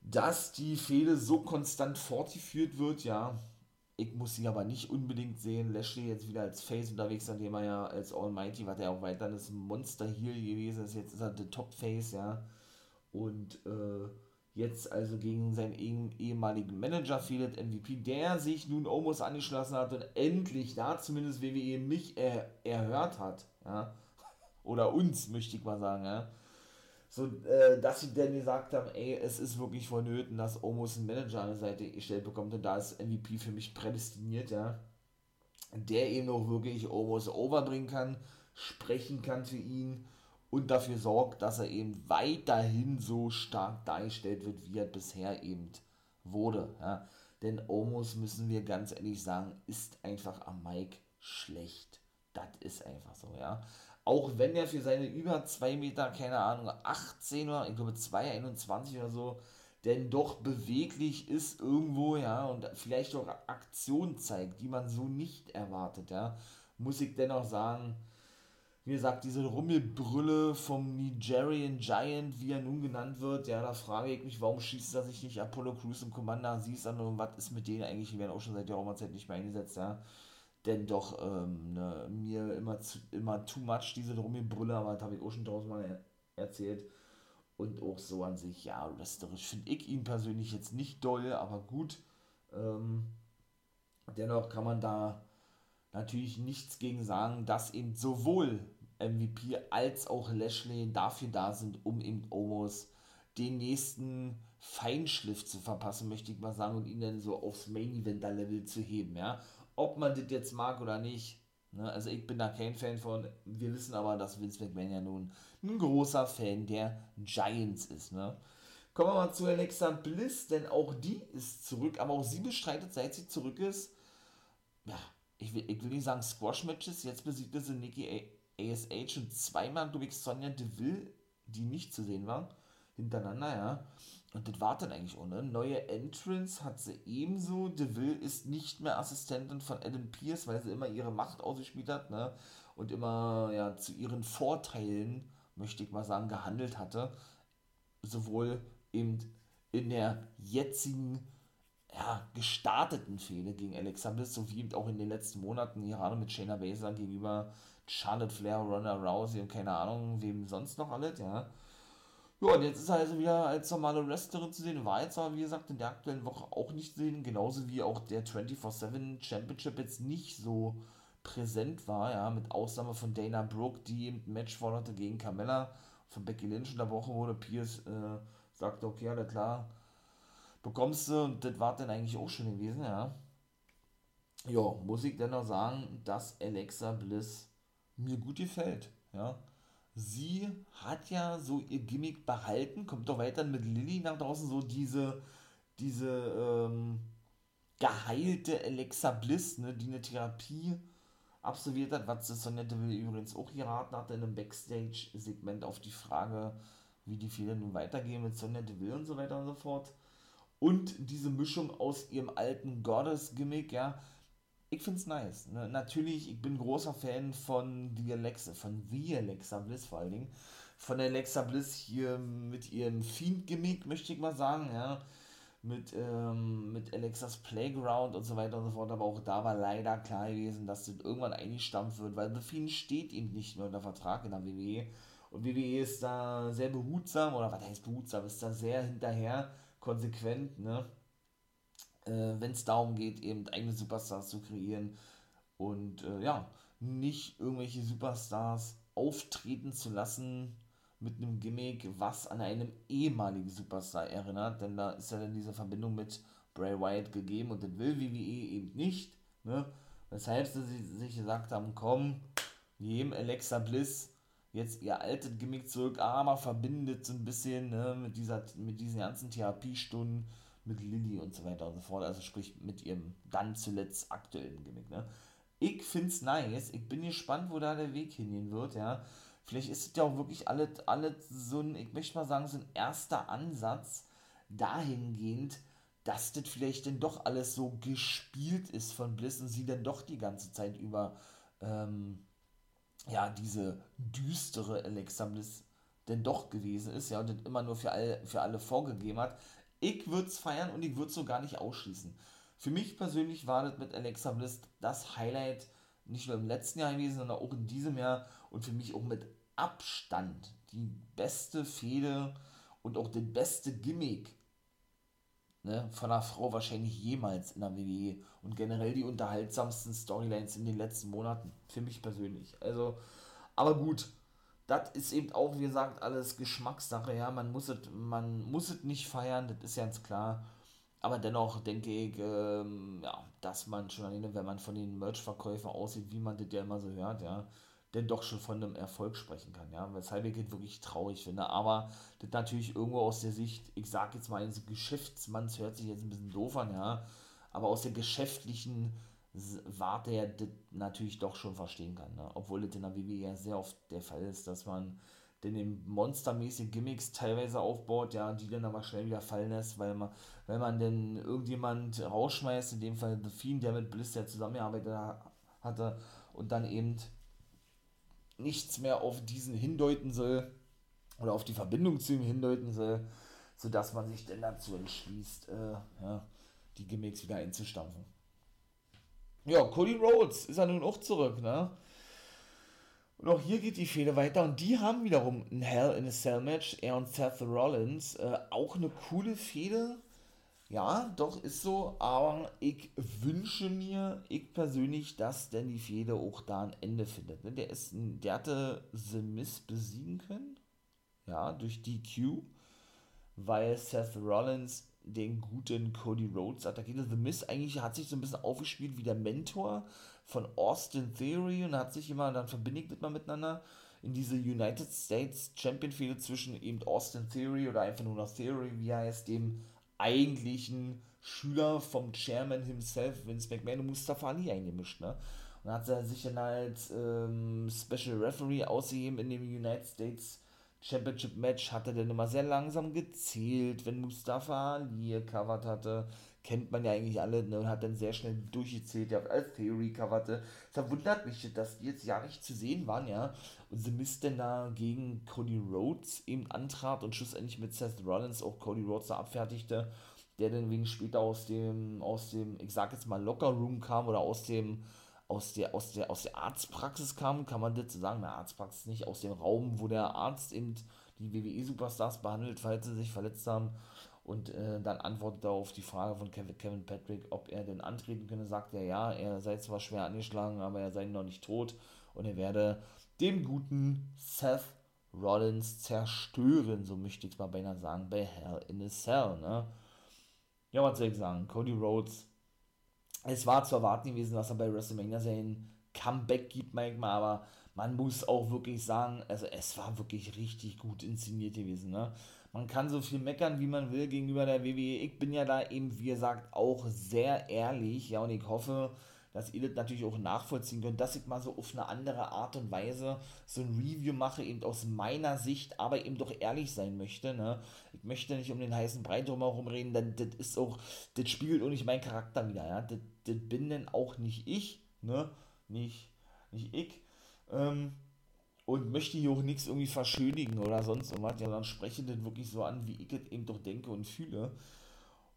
dass die Fehde so konstant fortgeführt wird, ja. Ich muss sie aber nicht unbedingt sehen. Lashley jetzt wieder als Face unterwegs, nachdem er ja als Almighty, was er auch weiter das Monster hier gewesen ist. Jetzt ist er der Top Face, ja und äh, jetzt also gegen seinen ehemaligen Manager fehlt MVP, der sich nun Omos angeschlossen hat und endlich da zumindest WWE mich er, erhört hat, ja, oder uns, möchte ich mal sagen, ja, so, äh, dass sie dann gesagt haben, ey, es ist wirklich vonnöten, dass Omos einen Manager an der Seite gestellt bekommt und da ist MVP für mich prädestiniert, ja, der eben auch wirklich Omos overbringen kann, sprechen kann für ihn, und dafür sorgt, dass er eben weiterhin so stark dargestellt wird, wie er bisher eben wurde. Ja. Denn Omos, müssen wir ganz ehrlich sagen, ist einfach am Mike schlecht. Das ist einfach so, ja. Auch wenn er für seine über 2 Meter, keine Ahnung, 18 oder ich glaube 2,21 oder so, denn doch beweglich ist irgendwo, ja, und vielleicht auch Aktion zeigt, die man so nicht erwartet, ja, muss ich dennoch sagen, wie gesagt, diese Rummelbrülle vom Nigerian Giant, wie er nun genannt wird, ja, da frage ich mich, warum schießt er sich nicht Apollo Crews und Commander siehst an und was ist mit denen eigentlich, die werden auch schon seit der Zeit nicht mehr eingesetzt, ja. Denn doch, ähm, ne, mir immer, zu, immer too much diese Rummelbrülle, aber das habe ich auch schon tausendmal erzählt. Und auch so an sich, ja, wrestlerisch finde ich ihn persönlich jetzt nicht doll, aber gut. Ähm, dennoch kann man da natürlich nichts gegen sagen, dass eben sowohl MVP als auch Lashley dafür da sind, um eben Omos den nächsten Feinschliff zu verpassen, möchte ich mal sagen, und ihn dann so aufs Main-Eventer-Level zu heben, ja. Ob man das jetzt mag oder nicht, ne? also ich bin da kein Fan von, wir wissen aber, dass Vince McMahon ja nun ein großer Fan der Giants ist, ne. Kommen wir mal zu Alexa Bliss, denn auch die ist zurück, aber auch sie bestreitet, seit sie zurück ist, ja, ich will, ich will nicht sagen Squash-Matches, jetzt besiegte sie Nikki ASH und zweimal, glaube ich, Sonja Deville, die nicht zu sehen war, hintereinander, ja. Und das war dann eigentlich auch, ne? Neue Entrance hat sie ebenso. Deville ist nicht mehr Assistentin von Adam Pierce, weil sie immer ihre Macht ausgespielt hat, ne? Und immer, ja, zu ihren Vorteilen, möchte ich mal sagen, gehandelt hatte. Sowohl eben in der jetzigen ja, gestarteten Fehde gegen Alexa Bliss, sowie eben auch in den letzten Monaten, gerade mit Shayna Baszler gegenüber Charlotte Flair, Ronda Rousey und keine Ahnung, wem sonst noch alles, ja. Ja, und jetzt ist er also wieder als normale Wrestlerin zu sehen, war jetzt aber, wie gesagt, in der aktuellen Woche auch nicht zu sehen, genauso wie auch der 24-7 Championship jetzt nicht so präsent war, ja, mit Ausnahme von Dana Brooke, die im Match forderte gegen Carmella, von Becky Lynch in der Woche wurde Pierce äh, sagte, okay, alles klar, bekommst du, und das war dann eigentlich auch schon gewesen, ja. Ja, muss ich dennoch sagen, dass Alexa Bliss mir gut gefällt, ja. Sie hat ja so ihr Gimmick behalten, kommt doch weiter mit Lilly nach draußen, so diese, diese, ähm, geheilte Alexa Bliss, ne, die eine Therapie absolviert hat, was Sonja Deville übrigens auch geraten hat in einem Backstage-Segment auf die Frage, wie die Fehler nun weitergehen mit Sonja Deville und so weiter und so fort. Und diese Mischung aus ihrem alten Goddess-Gimmick, ja, ich find's nice. Ne? Natürlich, ich bin großer Fan von The Alexa, von The Alexa Bliss vor allen Dingen. Von Alexa Bliss hier mit ihrem Fiend-Gimmick, möchte ich mal sagen, ja. Mit, ähm, mit Alexas Playground und so weiter und so fort. Aber auch da war leider klar gewesen, dass das irgendwann eingestampft wird, weil The Fiend steht ihm nicht mehr unter Vertrag in der WWE. Und WWE ist da sehr behutsam, oder was heißt behutsam, ist da sehr hinterher, konsequent, ne? Äh, Wenn es darum geht, eben eigene Superstars zu kreieren und äh, ja, nicht irgendwelche Superstars auftreten zu lassen mit einem Gimmick, was an einem ehemaligen Superstar erinnert, denn da ist ja dann diese Verbindung mit Bray Wyatt gegeben und das will WWE eben nicht, ne? Weshalb sie sich gesagt haben, komm, geben Alexa Bliss jetzt ihr altes Gimmick zurück, aber verbindet so ein bisschen ne, mit, dieser, mit diesen ganzen Therapiestunden mit Lilly und so weiter und so fort. Also sprich mit ihrem dann zuletzt aktuellen Gimmick. Ne? Ich find's nice. Ich bin gespannt, wo da der Weg hingehen wird, ja. Vielleicht ist es ja auch wirklich alles, alles so ein, ich möchte mal sagen, so ein erster Ansatz dahingehend, dass das vielleicht denn doch alles so gespielt ist von Bliss und sie dann doch die ganze Zeit über ähm, ja, diese düstere Alexa Bliss denn doch gewesen ist, ja, und das immer nur für alle, für alle vorgegeben hat. Ich würde es feiern und ich würde es so gar nicht ausschließen. Für mich persönlich war das mit Alexa Bliss das Highlight nicht nur im letzten Jahr gewesen, sondern auch in diesem Jahr und für mich auch mit Abstand die beste Fehde und auch das beste Gimmick ne, von einer Frau wahrscheinlich jemals in der WWE und generell die unterhaltsamsten Storylines in den letzten Monaten, für mich persönlich. Also, aber gut, das ist eben auch, wie gesagt, alles Geschmackssache, ja, man muss es, man muss es nicht feiern, das ist ganz klar. Aber dennoch denke ich, ähm, ja, dass man schon alleine, wenn man von den Merch-Verkäufen aussieht, wie man das ja immer so hört, ja, denn doch schon von einem Erfolg sprechen kann, ja, weshalb ich es wirklich traurig finde, aber das natürlich irgendwo aus der Sicht, ich sag jetzt mal eines Geschäftsmanns, hört sich jetzt ein bisschen doof an, ja, aber aus der geschäftlichen Warte das natürlich doch schon verstehen kann, ne? obwohl das in der WWE ja sehr oft der Fall ist, dass man den monstermäßig Gimmicks teilweise aufbaut, ja, die dann aber schnell wieder fallen lässt, weil man, wenn man denn irgendjemand rausschmeißt, in dem Fall The Fiend, der mit Bliss ja zusammengearbeitet hatte und dann eben nichts mehr auf diesen hindeuten soll oder auf die Verbindung zu ihm hindeuten soll, sodass man sich dann dazu entschließt, äh, ja, die Gimmicks wieder einzustampfen. Ja, Cody Rhodes ist ja nun auch zurück, ne? Und auch hier geht die Fehde weiter und die haben wiederum ein Hell in a Cell Match, er und Seth Rollins. Äh, auch eine coole Fehde. Ja, doch, ist so, aber ich wünsche mir, ich persönlich, dass denn die Fehde auch da ein Ende findet. Ne? Der, ist, der hatte The Miz besiegen können, ja, durch DQ, weil Seth Rollins den guten Cody Rhodes attackierte. The Miz eigentlich hat sich so ein bisschen aufgespielt wie der Mentor von Austin Theory und hat sich immer, dann verbindet man miteinander in diese United States Champion Fehde zwischen eben Austin Theory oder einfach nur noch Theory, wie heißt, dem eigentlichen Schüler vom Chairman himself, Vince McMahon und Mustafa Ali eingemischt, ne? Und hat sich dann als ähm, Special Referee ausgegeben in dem United States Championship Match, hat er dann immer sehr langsam gezählt, wenn Mustafa Ali gecovert hatte. Kennt man ja eigentlich alle ne, und hat dann sehr schnell durchgezählt, ja, als Theory coverte. Es wundert mich, dass die jetzt ja nicht zu sehen waren, ja. Und The Mist dann da gegen Cody Rhodes eben antrat und schlussendlich mit Seth Rollins auch Cody Rhodes da abfertigte der dann wegen später aus dem, aus dem, ich sag jetzt mal, Lockerroom kam oder aus dem, aus der, aus der, aus der Arztpraxis kam, kann man so sagen, der Arztpraxis nicht, aus dem Raum, wo der Arzt eben die WWE-Superstars behandelt, falls sie sich verletzt haben. Und äh, dann antwortet er auf die Frage von Kevin Patrick, ob er denn antreten könne, sagt er ja, er sei zwar schwer angeschlagen, aber er sei noch nicht tot und er werde den guten Seth Rollins zerstören, so möchte ich es mal beinahe sagen, bei Hell in a Cell, ne? ja, was soll ich sagen, Cody Rhodes, es war zu erwarten gewesen, dass er bei WrestleMania sein Comeback gibt manchmal, aber man muss auch wirklich sagen, also es war wirklich richtig gut inszeniert gewesen, ne? Man kann so viel meckern, wie man will gegenüber der WWE. Ich bin ja da eben, wie gesagt, auch sehr ehrlich, ja, und ich hoffe, dass ihr das natürlich auch nachvollziehen könnt, dass ich mal so auf eine andere Art und Weise so ein Review mache, eben aus meiner Sicht, aber eben doch ehrlich sein möchte. Ne? Ich möchte nicht um den heißen Brei drumherum reden, denn das ist auch, das spiegelt auch nicht meinen Charakter wieder. Ja? Das, das bin denn auch nicht ich, ne? nicht, nicht ich. Ähm, und möchte hier auch nichts irgendwie verschönigen oder sonst irgendwas, ja, dann spreche das wirklich so an, wie ich es eben doch denke und fühle.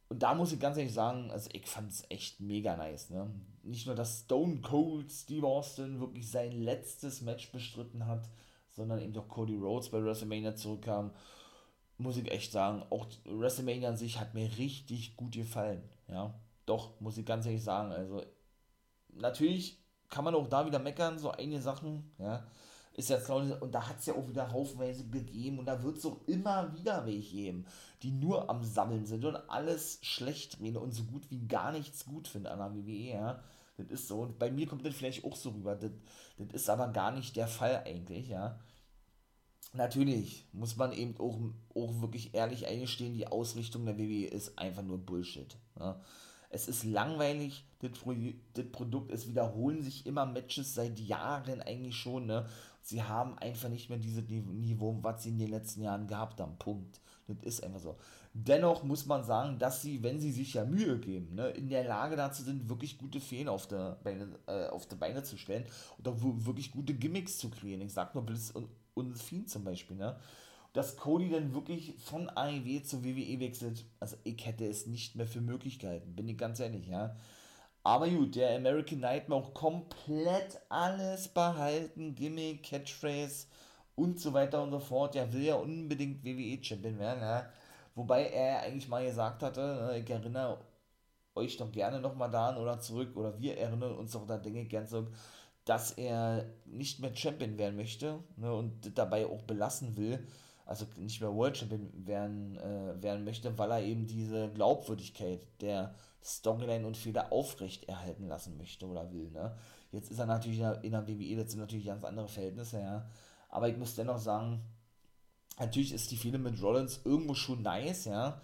Und da muss ich ganz ehrlich sagen, also ich fand es echt mega nice. Ne? Nicht nur, dass Stone Cold Steve Austin wirklich sein letztes Match bestritten hat, sondern eben doch Cody Rhodes bei WrestleMania zurückkam, muss ich echt sagen, auch WrestleMania an sich hat mir richtig gut gefallen. Ja, doch, muss ich ganz ehrlich sagen. Also, natürlich kann man auch da wieder meckern, so einige Sachen, ja ist jetzt und da hat es ja auch wieder haufenweise gegeben und da wird es auch immer wieder welche geben, die nur am Sammeln sind und alles schlecht reden und so gut wie gar nichts gut finden an der WWE, ja. Das ist so. Und bei mir kommt das vielleicht auch so rüber. Das, das ist aber gar nicht der Fall eigentlich, ja. Natürlich muss man eben auch, auch wirklich ehrlich eingestehen, die Ausrichtung der WWE ist einfach nur Bullshit. Ja. Es ist langweilig, das, Pro das Produkt, es wiederholen sich immer Matches seit Jahren eigentlich schon, ne? Sie haben einfach nicht mehr dieses Niveau, was sie in den letzten Jahren gehabt haben. Punkt. Das ist einfach so. Dennoch muss man sagen, dass sie, wenn sie sich ja Mühe geben, ne, in der Lage dazu sind, wirklich gute Feen auf der Beine, äh, auf die Beine zu stellen und auch wirklich gute Gimmicks zu kreieren. Ich sag nur Bliss und, und Fiend zum Beispiel, ne? Dass Cody dann wirklich von AEW zur WWE wechselt, also ich hätte es nicht mehr für Möglichkeiten, bin ich ganz ehrlich, ja. Aber gut, der American Nightmare auch komplett alles behalten, Gimmick, Catchphrase und so weiter und so fort. Der will ja unbedingt WWE-Champion werden, ja. Wobei er eigentlich mal gesagt hatte, ne, ich erinnere euch doch gerne nochmal daran oder zurück, oder wir erinnern uns doch da Dinge gern zurück, dass er nicht mehr Champion werden möchte ne, und dabei auch belassen will, also nicht mehr World Champion werden, äh, werden möchte, weil er eben diese Glaubwürdigkeit der Storyline und Fehler aufrecht erhalten lassen möchte oder will. Ne? Jetzt ist er natürlich in der, in WWE, das sind natürlich ganz andere Verhältnisse, ja. Aber ich muss dennoch sagen, natürlich ist die Fehde mit Rollins irgendwo schon nice, ja.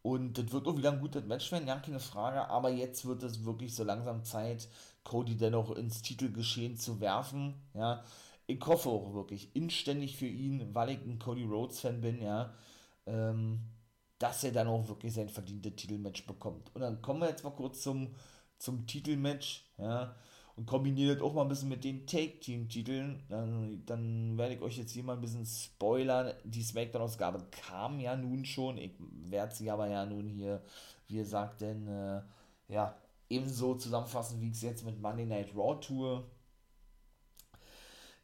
Und das wird auch wieder ein gutes Match werden, ja, keine Frage. Aber jetzt wird es wirklich so langsam Zeit, Cody dennoch ins Titelgeschehen zu werfen, ja. Ich hoffe auch wirklich inständig für ihn, weil ich ein Cody Rhodes-Fan bin, ja. Ähm, dass er dann auch wirklich sein verdientes Titelmatch bekommt. Und dann kommen wir jetzt mal kurz zum, zum Titelmatch, ja, und kombiniert das auch mal ein bisschen mit den Take-Team-Titeln. Dann, dann werde ich euch jetzt hier mal ein bisschen spoilern. Die Smackdown-Ausgabe kam ja nun schon. Ich werde sie aber ja nun hier, wie gesagt, denn, äh, ja, ebenso zusammenfassen, wie ich es jetzt mit Monday Night Raw tue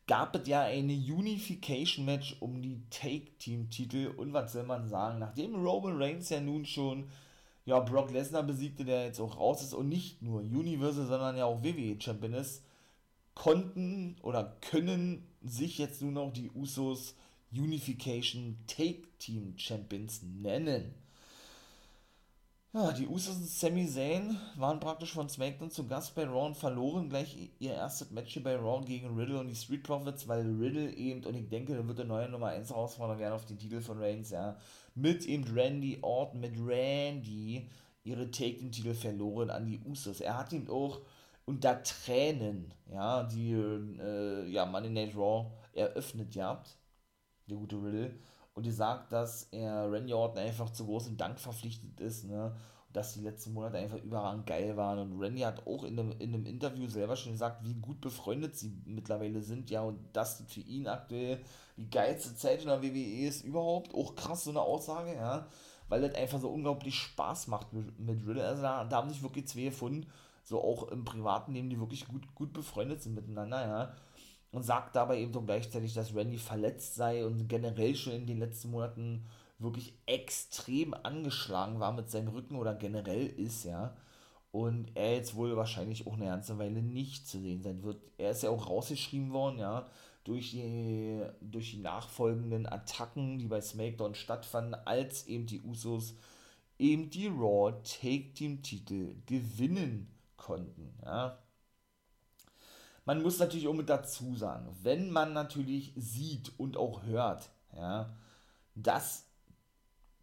gab es ja eine Unification-Match um die Take-Team-Titel und was soll man sagen, nachdem Roman Reigns ja nun schon ja, Brock Lesnar besiegte, der jetzt auch raus ist und nicht nur Universal, sondern ja auch WWE Champion ist, konnten oder können sich jetzt nur noch die Usos Unification Take Team Champions nennen. Ja, die Usos und Sami Zayn waren praktisch von SmackDown zu Gast bei Raw und verloren gleich ihr erstes Match hier bei Raw gegen Riddle und die Street Profits, weil Riddle eben, und ich denke, da wird der neue Nummer 1 Herausforderer werden auf den Titel von Reigns, ja, mit eben Randy Orton, mit Randy ihre Take-Titel verloren an die Usos. Er hat ihm auch unter Tränen, ja, die, äh, ja, Money Night Raw eröffnet gehabt, der gute Riddle und die sagt, dass er Randy Orton einfach zu großem Dank verpflichtet ist, ne? Dass die letzten Monate einfach überragend geil waren. Und Randy hat auch in einem, in einem Interview selber schon gesagt, wie gut befreundet sie mittlerweile sind, ja, und das für ihn aktuell die geilste Zeit in der WWE ist überhaupt. Auch krass, so eine Aussage, ja. Weil das einfach so unglaublich Spaß macht mit, mit Riddle. Also da, da haben sich wirklich zwei gefunden, so auch im privaten Leben, die wirklich gut, gut befreundet sind miteinander, ja und sagt dabei eben doch gleichzeitig, dass Randy verletzt sei und generell schon in den letzten Monaten wirklich extrem angeschlagen war mit seinem Rücken oder generell ist, ja. Und er jetzt wohl wahrscheinlich auch eine ganze Weile nicht zu sehen sein wird. Er ist ja auch rausgeschrieben worden, ja, durch die, durch die nachfolgenden Attacken, die bei SmackDown stattfanden, als eben die Usos eben die Raw Take Team Titel gewinnen konnten, ja man muss natürlich auch mit dazu sagen, wenn man natürlich sieht und auch hört, ja, dass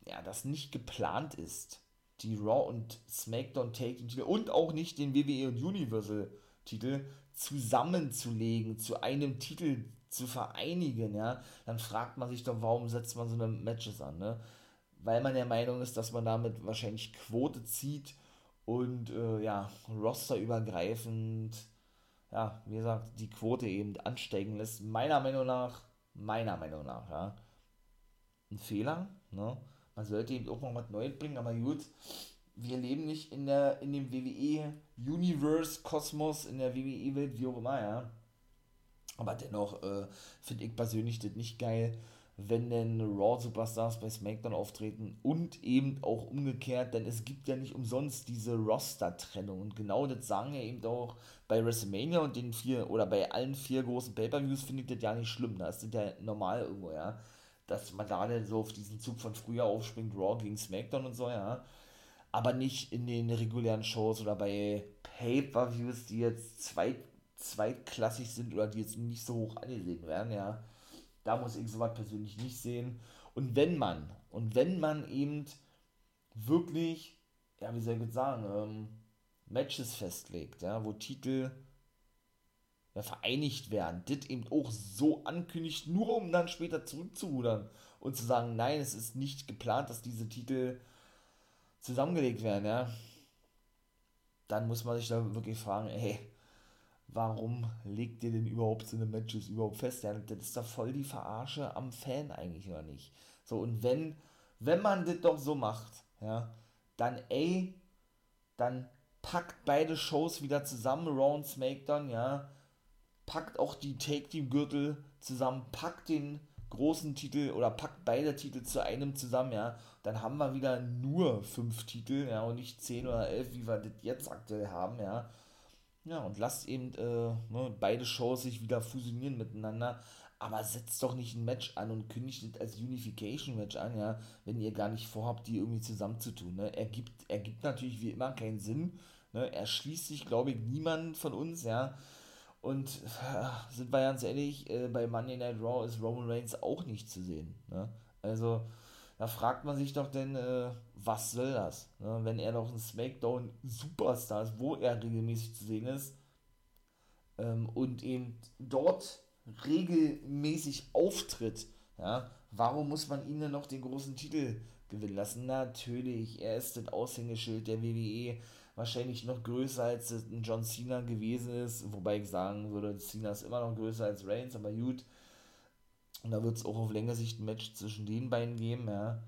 ja, das nicht geplant ist, die Raw und SmackDown Take Titel und auch nicht den WWE und Universal Titel zusammenzulegen, zu einem Titel zu vereinigen, ja, dann fragt man sich doch, warum setzt man so eine Matches an, ne? Weil man der Meinung ist, dass man damit wahrscheinlich Quote zieht und äh, ja, rosterübergreifend ja, wie gesagt, die Quote eben ansteigen lässt. Meiner Meinung nach, meiner Meinung nach, ja, ein Fehler. Ne? Man sollte eben auch mal was Neues bringen, aber gut, wir leben nicht in, der, in dem WWE-Universe-Kosmos, in der WWE-Welt, wie auch immer, ja. Aber dennoch äh, finde ich persönlich das nicht geil, wenn denn Raw Superstars bei SmackDown auftreten und eben auch umgekehrt, denn es gibt ja nicht umsonst diese Roster-Trennung. Und genau das sagen ja eben auch bei WrestleMania und den vier oder bei allen vier großen Pay-Per-Views finde ich das ja nicht schlimm, das ist ja normal irgendwo, ja, dass man da dann so auf diesen Zug von früher aufspringt, Raw gegen SmackDown und so, ja, aber nicht in den regulären Shows oder bei Pay-Per-Views, die jetzt zweit, zweitklassig sind oder die jetzt nicht so hoch angesehen werden, ja, da muss ich sowas persönlich nicht sehen. Und wenn man, und wenn man eben wirklich, ja, wie soll ich jetzt sagen, ähm, Matches festlegt, ja, wo Titel ja, vereinigt werden, das eben auch so ankündigt, nur um dann später zurückzurudern und zu sagen, nein, es ist nicht geplant, dass diese Titel zusammengelegt werden, ja, dann muss man sich da wirklich fragen, ey, warum legt ihr denn überhaupt so eine Matches überhaupt fest? Ja, das ist doch voll die Verarsche am Fan eigentlich, oder nicht? So, und wenn, wenn man das doch so macht, ja, dann ey, dann packt beide Shows wieder zusammen, Raw und SmackDown, ja, packt auch die Take-Team-Gürtel zusammen, packt den großen Titel oder packt beide Titel zu einem zusammen, ja, dann haben wir wieder nur fünf Titel, ja, und nicht zehn oder elf, wie wir das jetzt aktuell haben, ja, ja, und lasst eben äh, ne, beide Shows sich wieder fusionieren miteinander. Aber setzt doch nicht ein Match an und kündigt es als Unification-Match an, ja, wenn ihr gar nicht vorhabt, die irgendwie zusammenzutun. Ne? Ergibt, ergibt natürlich wie immer keinen Sinn. Ne? Erschließt sich, glaube ich, niemand von uns, ja. Und äh, sind wir ganz ehrlich, äh, bei Monday Night Raw ist Roman Reigns auch nicht zu sehen. Ne? Also, da fragt man sich doch denn, äh, was soll das? Ne? Wenn er doch ein Smackdown Superstar ist, wo er regelmäßig zu sehen ist ähm, und eben dort regelmäßig auftritt, ja, warum muss man ihn denn noch den großen Titel gewinnen lassen? Natürlich, er ist das Aushängeschild der WWE, wahrscheinlich noch größer als ein John Cena gewesen ist, wobei ich sagen würde, Cena ist immer noch größer als Reigns, aber gut, und da wird es auch auf längere Sicht ein Match zwischen den beiden geben, ja.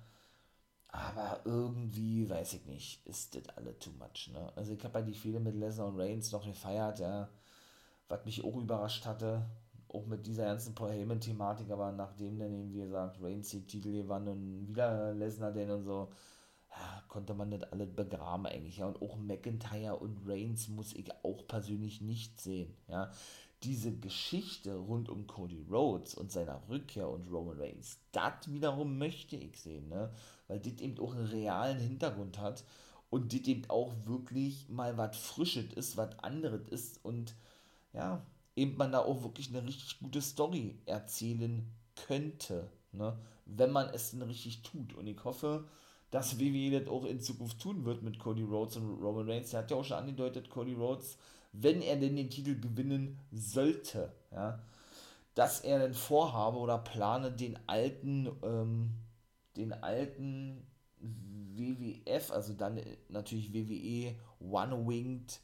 Aber irgendwie, weiß ich nicht, ist das alle too much, ne? Also ich habe halt die Fehler mit Lesnar und Reigns noch gefeiert, ja. Was mich auch überrascht hatte, auch mit dieser ganzen Paul Heyman-Thematik, aber nachdem dann eben, wie gesagt, Reigns die Titel gewann und wieder Lesnar denn und so, ja, konnte man das alles begraben eigentlich, ja. Und auch McIntyre und Reigns muss ich auch persönlich nicht sehen, ja diese Geschichte rund um Cody Rhodes und seiner Rückkehr und Roman Reigns, das wiederum möchte ich sehen, ne? Weil das eben auch einen realen Hintergrund hat und das eben auch wirklich mal was Frisches ist, was anderes ist und ja, eben man da auch wirklich eine richtig gute Story erzählen könnte, ne? wenn man es denn richtig tut. Und ich hoffe, dass WWE das auch in Zukunft tun wird mit Cody Rhodes und Roman Reigns. Er hat ja auch schon angedeutet, Cody Rhodes, wenn er denn den Titel gewinnen sollte, ja, dass er dann vorhabe oder plane, den alten, ähm, den alten WWF, also dann natürlich WWE One Winged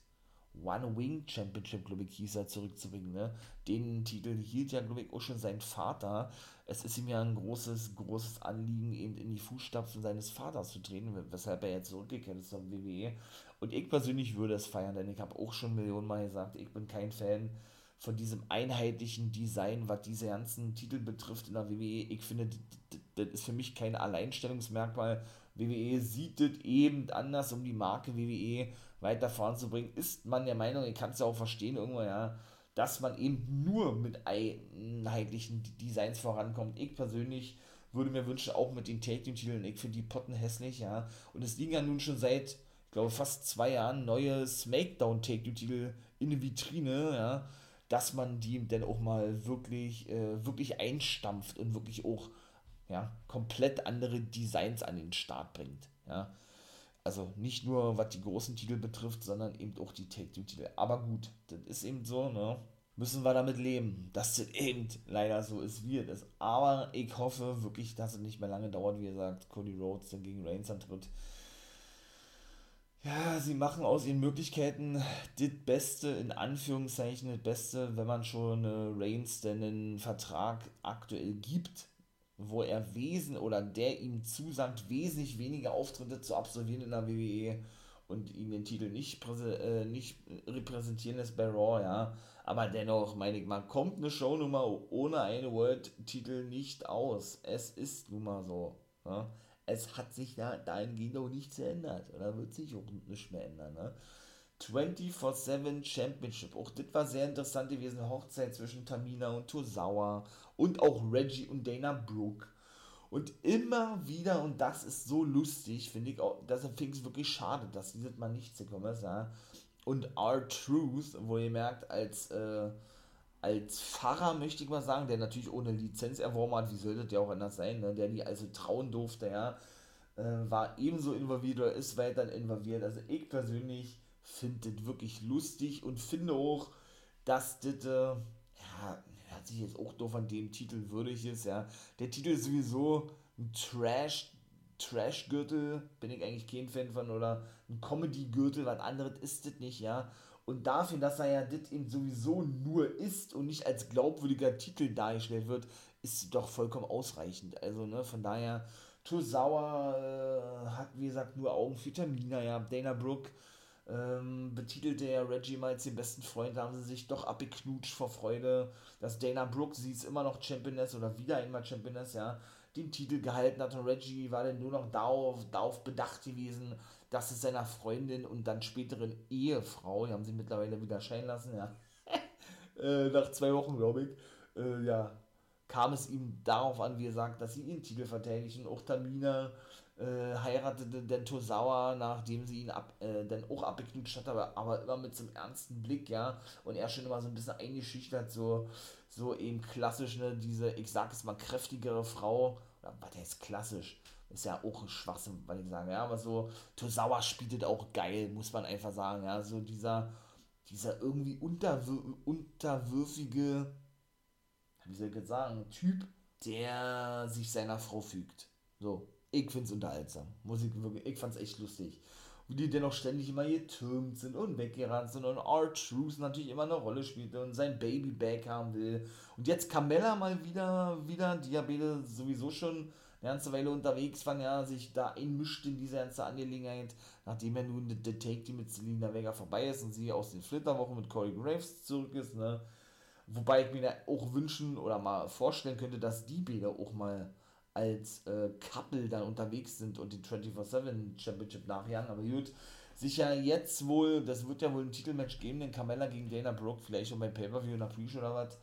One Wing Championship, glaube ich, hieß er, zurückzubringen. Ne? Den Titel hielt ja, glaube ich, auch schon sein Vater. Es ist ihm ja ein großes, großes Anliegen, eben in die Fußstapfen seines Vaters zu treten, weshalb er jetzt zurückgekehrt ist zum WWE. Und ich persönlich würde es feiern, denn ich habe auch schon Millionen Mal gesagt, ich bin kein Fan von diesem einheitlichen Design, was diese ganzen Titel betrifft in der WWE. Ich finde, das ist für mich kein Alleinstellungsmerkmal. WWE sieht das eben anders, um die Marke WWE weiter voranzubringen, ist man der Meinung, ich kann es ja auch verstehen, irgendwo, ja, dass man eben nur mit einheitlichen Designs vorankommt. Ich persönlich würde mir wünschen, auch mit den Take Team-Titeln, ich finde die Potten hässlich, ja. Und es liegen ja nun schon seit, ich glaube, fast zwei Jahren neue Smackdown Take Team-Titel in der Vitrine, ja, dass man die dann auch mal wirklich, äh, wirklich einstampft und wirklich auch, ja, komplett andere Designs an den Start bringt, ja. Also nicht nur was die großen Titel betrifft, sondern eben auch die Take-Two-Titel. Aber gut, das ist eben so, ne? Müssen wir damit leben, dass das eben leider so ist, wie es ist. Aber ich hoffe wirklich, dass es nicht mehr lange dauert, wie gesagt, Cody Rhodes dann gegen Reigns antritt. Ja, sie machen aus ihren Möglichkeiten das Beste, in Anführungszeichen das Beste, wenn man schon äh, Reigns denn einen Vertrag aktuell gibt wo er wesen oder der ihm zusagt, wesentlich weniger Auftritte zu absolvieren in der WWE und ihn den Titel nicht, äh, nicht repräsentieren lässt bei Raw, ja. Aber dennoch, meine ich mal, kommt eine Shownummer ohne einen World-Titel nicht aus. Es ist nun mal so. Ja? Es hat sich da dahingehend auch nichts geändert. Oder wird sich auch nicht mehr ändern. Ne? 24-7 Championship. Auch das war sehr interessant gewesen. Hochzeit zwischen Tamina und Tosawa und auch Reggie und Dana Brooke. Und immer wieder, und das ist so lustig, finde ich auch, das finde ich wirklich schade, dass dieses Mal nichts gekommen ist, ja. Und R-Truth, wo ihr merkt, als, äh, als Pfarrer möchte ich mal sagen, der natürlich ohne Lizenz erworben hat, wie sollte ja auch anders sein, ne? der die also trauen durfte, ja, äh, war ebenso involviert oder ist weiter involviert. Also ich persönlich finde das wirklich lustig und finde auch, dass das, äh, ja, hört sich jetzt auch doof an dem Titel würdig ist, ja. Der Titel ist sowieso ein Trash, Trash-Gürtel, bin ich eigentlich kein Fan von, oder ein Comedy-Gürtel, was anderes ist das nicht, ja. Und dafür, dass er ja das eben sowieso nur ist und nicht als glaubwürdiger Titel dargestellt wird, ist doch vollkommen ausreichend. Also, ne, von daher, Tosawa äh, hat, wie gesagt, nur Augen für Tamina, ja. Dana Brooke ähm, betitelte er Reggie mal als den besten Freund, da haben sie sich doch abgeknutscht vor Freude, dass Dana Brooke, sie ist immer noch Championess oder wieder einmal Championess, ja, den Titel gehalten hat und Reggie war dann nur noch darauf, darauf bedacht gewesen, dass es seiner Freundin und dann späteren Ehefrau, die haben sie mittlerweile wieder scheinen lassen, ja, äh, nach zwei Wochen, glaube ich, äh, ja, kam es ihm darauf an, wie er sagt, dass sie ihren Titel verteidigen, auch Tamina äh, heiratete den Tosawa, nachdem sie ihn ab, äh, dann auch abgeknutscht hat, aber, aber immer mit so einem ernsten Blick, ja, und er schon immer so ein bisschen eingeschüchtert, so, so eben klassisch, ne, diese, ich sag es mal, kräftigere Frau, oder was heißt klassisch, ist ja auch ein Schwachsinn, weil ich sage, ja, aber so, Tosawa spielt auch geil, muss man einfach sagen, ja, so dieser, dieser irgendwie unterwür unterwürfige, wie soll ich jetzt sagen, Typ, der sich seiner Frau fügt. So, ich find's unterhaltsam. Musik wirklich, ich fand's echt lustig. Wie die dennoch ständig immer getürmt sind und weggerannt sind und R-Truth natürlich immer eine Rolle spielte und sein Baby back haben will. Und jetzt Carmella mal wieder, wieder, Diabetes sowieso schon eine ganze Weile unterwegs war, ja, sich da einmischt in diese ganze Angelegenheit, nachdem er nun der Take die mit Selina Vega vorbei ist und sie aus den Flitterwochen mit Corey Graves zurück ist, ne. Wobei ich mir auch wünschen oder mal vorstellen könnte, dass die Bilder auch mal als äh, Couple dann unterwegs sind und die 24-7 Championship nachjagen. Aber gut, sich ja jetzt wohl, das wird ja wohl ein Titelmatch geben, den Carmella gegen Dana Brooke, vielleicht schon beim Pay-Per-View in der Pre-Show oder was,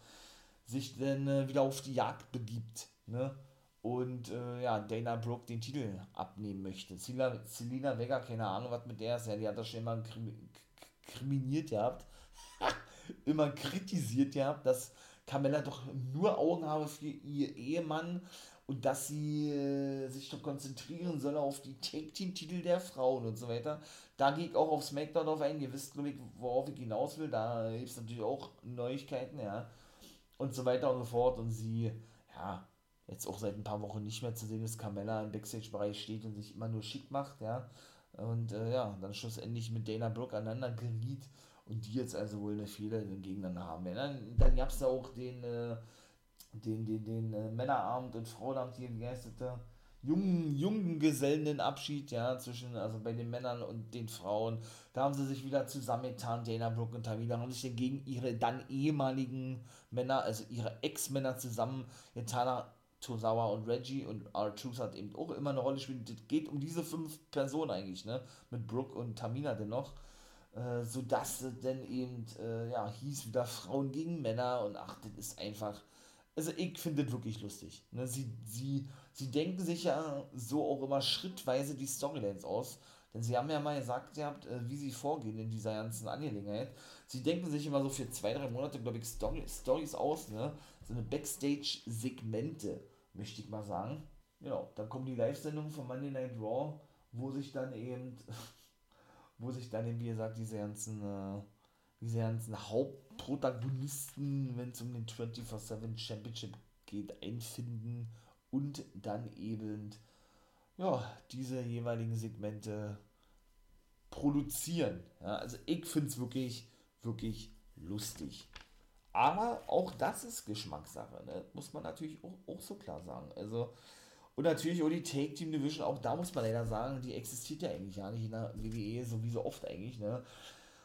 sich dann äh, wieder auf die Jagd begibt. Ne? und äh, ja, Dana Brooke den Titel abnehmen möchte. Selina, Selina Vega, keine Ahnung, was mit der ist, ja, die hat das schon immer kriminiert gehabt, immer kritisiert gehabt, dass Carmella doch nur Augen habe für ihr Ehemann und dass sie äh, sich doch konzentrieren solle auf die Take-Team-Titel der Frauen und so weiter. Da gehe ich auch auf SmackDown auf ein. Ihr wisst, glaube ich, worauf ich hinaus will. Da gibt es natürlich auch Neuigkeiten, ja. Und so weiter und so fort. Und sie, ja, jetzt auch seit ein paar Wochen nicht mehr zu sehen ist, Carmella im Backstage-Bereich steht und sich immer nur schick macht, ja. Und äh, ja, dann schlussendlich mit Dana Brooke aneinander geriet und die jetzt also wohl eine Fehler gegeneinander haben. Ja, dann dann gab es da auch den, äh, den, den, den äh, Männerabend und Frauenabend hier, wie heißt das? Jungen, jungen Gesellenabschied, ja, zwischen, also bei den Männern und den Frauen. Da haben sie sich wieder zusammengetan, Dana Brooke und Tamina, haben sich dann gegen ihre dann ehemaligen Männer, also ihre Ex-Männer zusammengetan. Tosawa und Reggie und R-Truth hat eben auch immer eine Rolle gespielt. Es geht um diese fünf Personen eigentlich, ne? Mit Brooke und Tamina dennoch. Äh, sodass es dann eben, äh, ja, hieß wieder Frauen gegen Männer und ach, das ist einfach. Also ich finde das wirklich lustig. Ne? Sie, sie, sie denken sich ja so auch immer schrittweise die Storylines aus. Denn sie haben ja mal gesagt, ihr habt, äh, wie sie vorgehen in dieser ganzen Angelegenheit. Sie denken sich immer so für zwei, drei Monate, glaube ich, Story, Stories aus, ne? So eine Backstage-Segmente möchte ich mal sagen. Genau, dann kommen die Live-Sendungen von Monday Night Raw, wo sich dann eben, wo sich dann eben, wie gesagt, diese ganzen, äh, diese ganzen Hauptprotagonisten, wenn es um den 24-7 Championship geht, einfinden und dann eben, ja, diese jeweiligen Segmente produzieren. Ja, also ich finde es wirklich, wirklich lustig. Aber auch das ist Geschmackssache, ne? muss man natürlich auch, auch so klar sagen. Also, und natürlich auch die Take Team Division, auch da muss man leider sagen, die existiert ja eigentlich gar nicht in der WWE, so wie so oft eigentlich. Ne?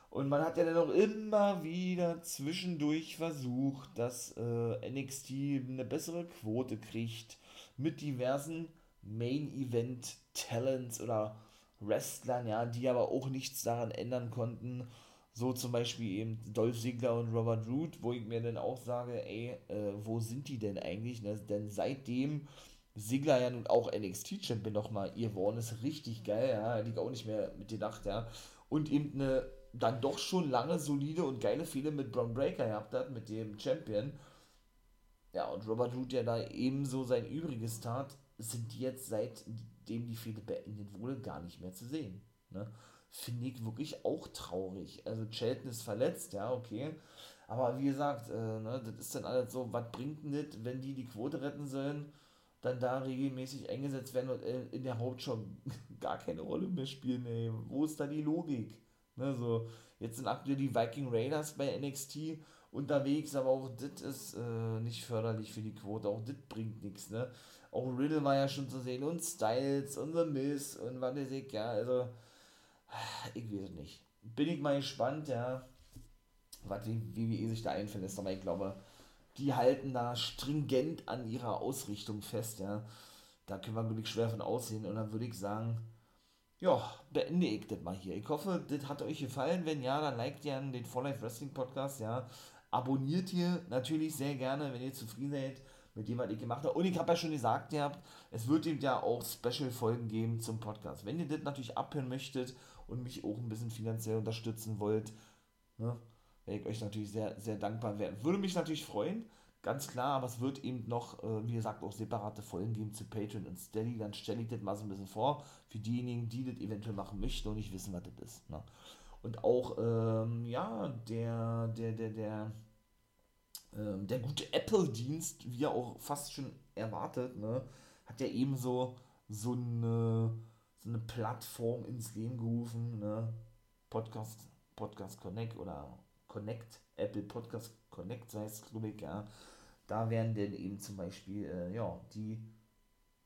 Und man hat ja dann auch immer wieder zwischendurch versucht, dass äh, NXT eine bessere Quote kriegt mit diversen Main Event Talents oder Wrestlern, ja, die aber auch nichts daran ändern konnten, so zum Beispiel eben Dolph Ziggler und Robert Root, wo ich mir dann auch sage, ey, äh, wo sind die denn eigentlich? Ne? Denn seitdem Ziggler ja nun auch NXT-Champion nochmal ihr geworden ist, richtig geil, ja, ich auch nicht mehr mit gedacht, ja. Und eben eine dann doch schon lange solide und geile Fehler mit Braun Breaker gehabt hat, mit dem Champion. Ja, und Robert Root ja da ebenso sein Übriges tat, sind die jetzt seitdem die Fehler beendet wurde, gar nicht mehr zu sehen. Ne? finde ich wirklich auch traurig. Also Chelton ist verletzt, ja, okay. Aber wie gesagt, äh, ne, das ist dann alles so, was bringt denn das, wenn die die Quote retten sollen, dann da regelmäßig eingesetzt werden und äh, in der Hauptshow gar keine Rolle mehr spielen, ey. Wo ist da die Logik? Ne, so, jetzt sind aktuell die Viking Raiders bei NXT unterwegs, aber auch das ist äh, nicht förderlich für die Quote, auch das bringt nichts, ne. Auch Riddle war ja schon zu sehen und Styles und The Miz und was weiß ich, ja, also ich weiß nicht. Bin ich mal gespannt, ja, was wie WWE sich da einfällt ist, aber ich glaube, die halten da stringent an ihrer Ausrichtung fest, ja. Da können wir wirklich schwer von aussehen und dann würde ich sagen, ja, beende ich das mal hier. Ich hoffe, das hat euch gefallen. Wenn ja, dann liked ihr den For Life Wrestling Podcast, ja. Abonniert ihr natürlich sehr gerne, wenn ihr zufrieden seid mit dem, was ich gemacht habe. Und ich habe ja schon gesagt, ihr habt, es wird eben ja auch Special-Folgen geben zum Podcast. Wenn ihr das natürlich abhören möchtet und mich auch ein bisschen finanziell unterstützen wollt, ne, wäre ich euch natürlich sehr, sehr dankbar werden. Würde mich natürlich freuen, ganz klar, aber es wird eben noch, äh, wie gesagt, auch separate Folgen geben zu Patreon und Steady. Dann stelle ich das mal so ein bisschen vor, für diejenigen, die das eventuell machen möchten und nicht wissen, was das ist. Ne? Und auch, ähm, ja, der, der, der, der, ähm, der gute Apple-Dienst, wie er auch fast schon erwartet, ne, hat ja ebenso so eine, so eine Plattform ins Leben gerufen, ne? Podcast, Podcast Connect oder Connect, Apple Podcast Connect, sei es, glaube ich, ja. Da werden dann eben zum Beispiel, äh, ja, die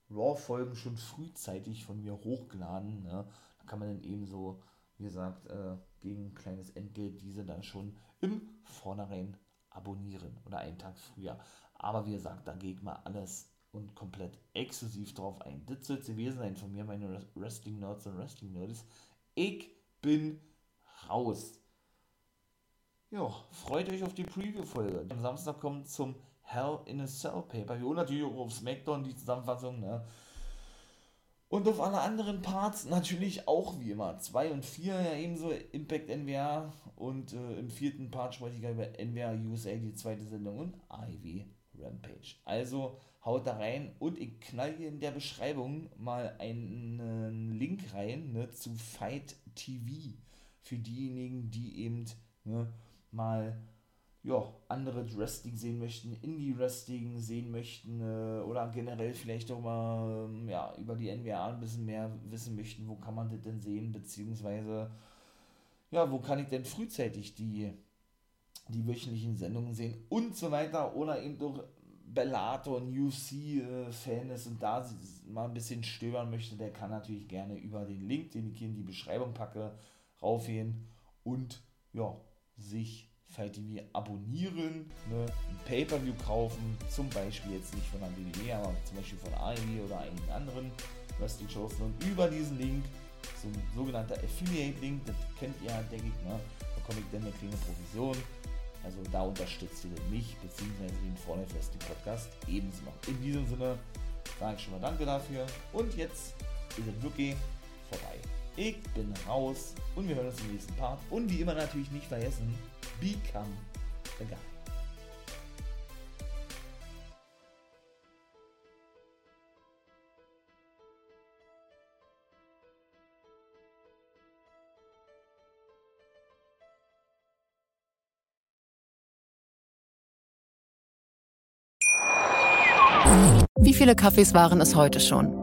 RAW-Folgen schon frühzeitig von mir hochgeladen, ne? Da kann man dann eben so, wie gesagt, äh, gegen ein kleines Entgelt diese dann schon im Vornherein abonnieren oder einen Tag früher. Aber wie gesagt, da ich mal alles und komplett exklusiv drauf ein. Das soll es gewesen sein von mir, meine Wrestling Nerds und Wrestling Nerds. Ich bin raus. Ja, freut euch auf die Preview-Folge. Am Samstag kommt zum Hell in a Cell Pay-Per-View. Und natürlich auch auf SmackDown die Zusammenfassung, ne? Und auf alle anderen Parts natürlich auch wie immer. 2 und 4 ja ebenso Impact NWA und äh, im vierten Part spreche ich über NWA USA, die zweite Sendung und Ivy Rampage. Also haut da rein und ich knall hier in der Beschreibung mal einen Link rein ne, zu Fight TV für diejenigen, die eben ne, mal ja, andere Wrestling sehen möchten, Indie-Wrestling sehen möchten äh, oder generell vielleicht auch mal ähm, ja, über die NWA ein bisschen mehr wissen möchten, wo kann man das denn sehen, beziehungsweise ja, wo kann ich denn frühzeitig die, die wöchentlichen Sendungen sehen und so weiter oder eben doch Bellator und UFC-Fan äh, ist und da mal ein bisschen stöbern möchte, der kann natürlich gerne über den Link, den ich hier in die Beschreibung packe, raufgehen und ja, sich Fight TV abonnieren, ne, ein Pay-Per-View kaufen, zum Beispiel jetzt nicht von der WWE, aber zum Beispiel von AEW oder einigen anderen Wrestling-Shows, sondern über diesen Link, so ein sogenannter Affiliate-Link, das kennt ihr, denke ich, ne, bekomme ich dann eine kleine Provision. Also da unterstützt ihr mich, beziehungsweise den Vorlife Wrestling Podcast ebenso. In diesem Sinne sage ich schon mal Danke dafür und jetzt ist es wirklich vorbei. Ich bin raus und wir hören uns im nächsten Part. Und wie immer natürlich nicht vergessen, become a guy. Wie viele Kaffees waren es heute schon?